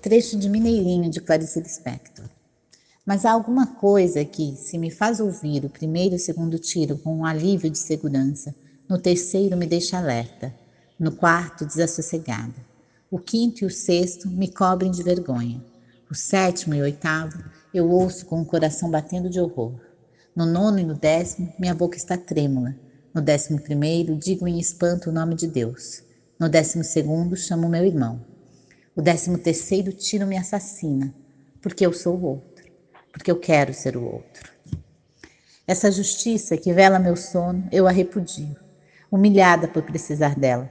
trecho de Mineirinho de Clarice Lispector. Mas há alguma coisa que, se me faz ouvir o primeiro e o segundo tiro com um alívio de segurança, no terceiro me deixa alerta, no quarto desassossegada. O quinto e o sexto me cobrem de vergonha. O sétimo e o oitavo eu ouço com o coração batendo de horror. No nono e no décimo, minha boca está trêmula. No décimo primeiro, digo em espanto o nome de Deus. No décimo segundo, chamo meu irmão. O décimo terceiro tiro me assassina, porque eu sou o outro, porque eu quero ser o outro. Essa justiça que vela meu sono, eu a repudio, humilhada por precisar dela.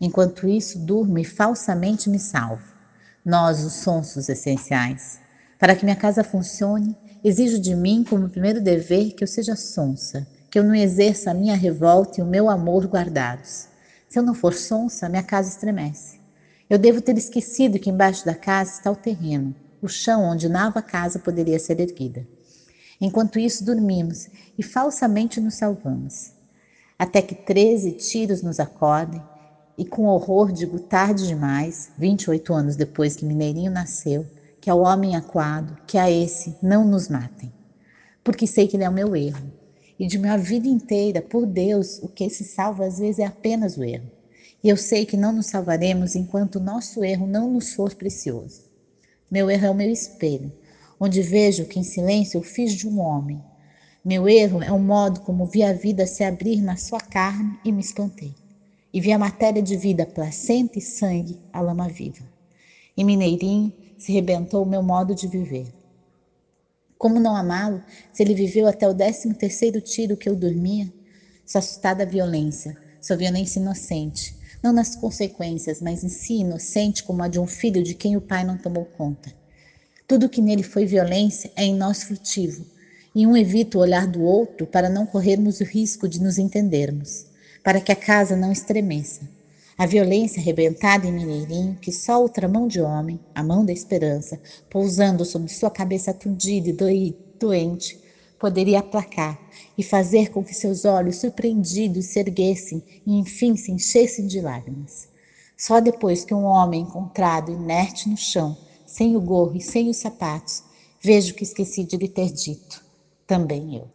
Enquanto isso, durmo e falsamente me salvo. Nós, os sonsos essenciais. Para que minha casa funcione, exijo de mim como primeiro dever que eu seja sonsa, que eu não exerça a minha revolta e o meu amor guardados. Se eu não for sonsa, minha casa estremece. Eu devo ter esquecido que embaixo da casa está o terreno, o chão onde nova casa poderia ser erguida. Enquanto isso, dormimos e falsamente nos salvamos. Até que treze tiros nos acordem e, com horror, digo tarde demais, 28 anos depois que Mineirinho nasceu, que ao homem aquado, que a esse não nos matem. Porque sei que ele é o meu erro. E de minha vida inteira, por Deus, o que se salva às vezes é apenas o erro. E eu sei que não nos salvaremos enquanto o nosso erro não nos for precioso. Meu erro é o meu espelho, onde vejo que em silêncio eu fiz de um homem. Meu erro é o modo como vi a vida se abrir na sua carne e me espantei. E vi a matéria de vida, placenta e sangue, a lama viva. Em Mineirinho se rebentou o meu modo de viver. Como não amá-lo, se ele viveu até o décimo terceiro tiro que eu dormia? Sou assustada violência, sua violência inocente, não nas consequências, mas em si inocente como a de um filho de quem o pai não tomou conta. Tudo que nele foi violência é em nós frutivo, e um evita o olhar do outro para não corrermos o risco de nos entendermos, para que a casa não estremeça. A violência arrebentada em Mineirinho, que só outra mão de homem, a mão da esperança, pousando sobre sua cabeça aturdida e doente, poderia aplacar e fazer com que seus olhos surpreendidos se erguessem e enfim se enchessem de lágrimas. Só depois que um homem encontrado inerte no chão, sem o gorro e sem os sapatos, vejo que esqueci de lhe ter dito. Também eu.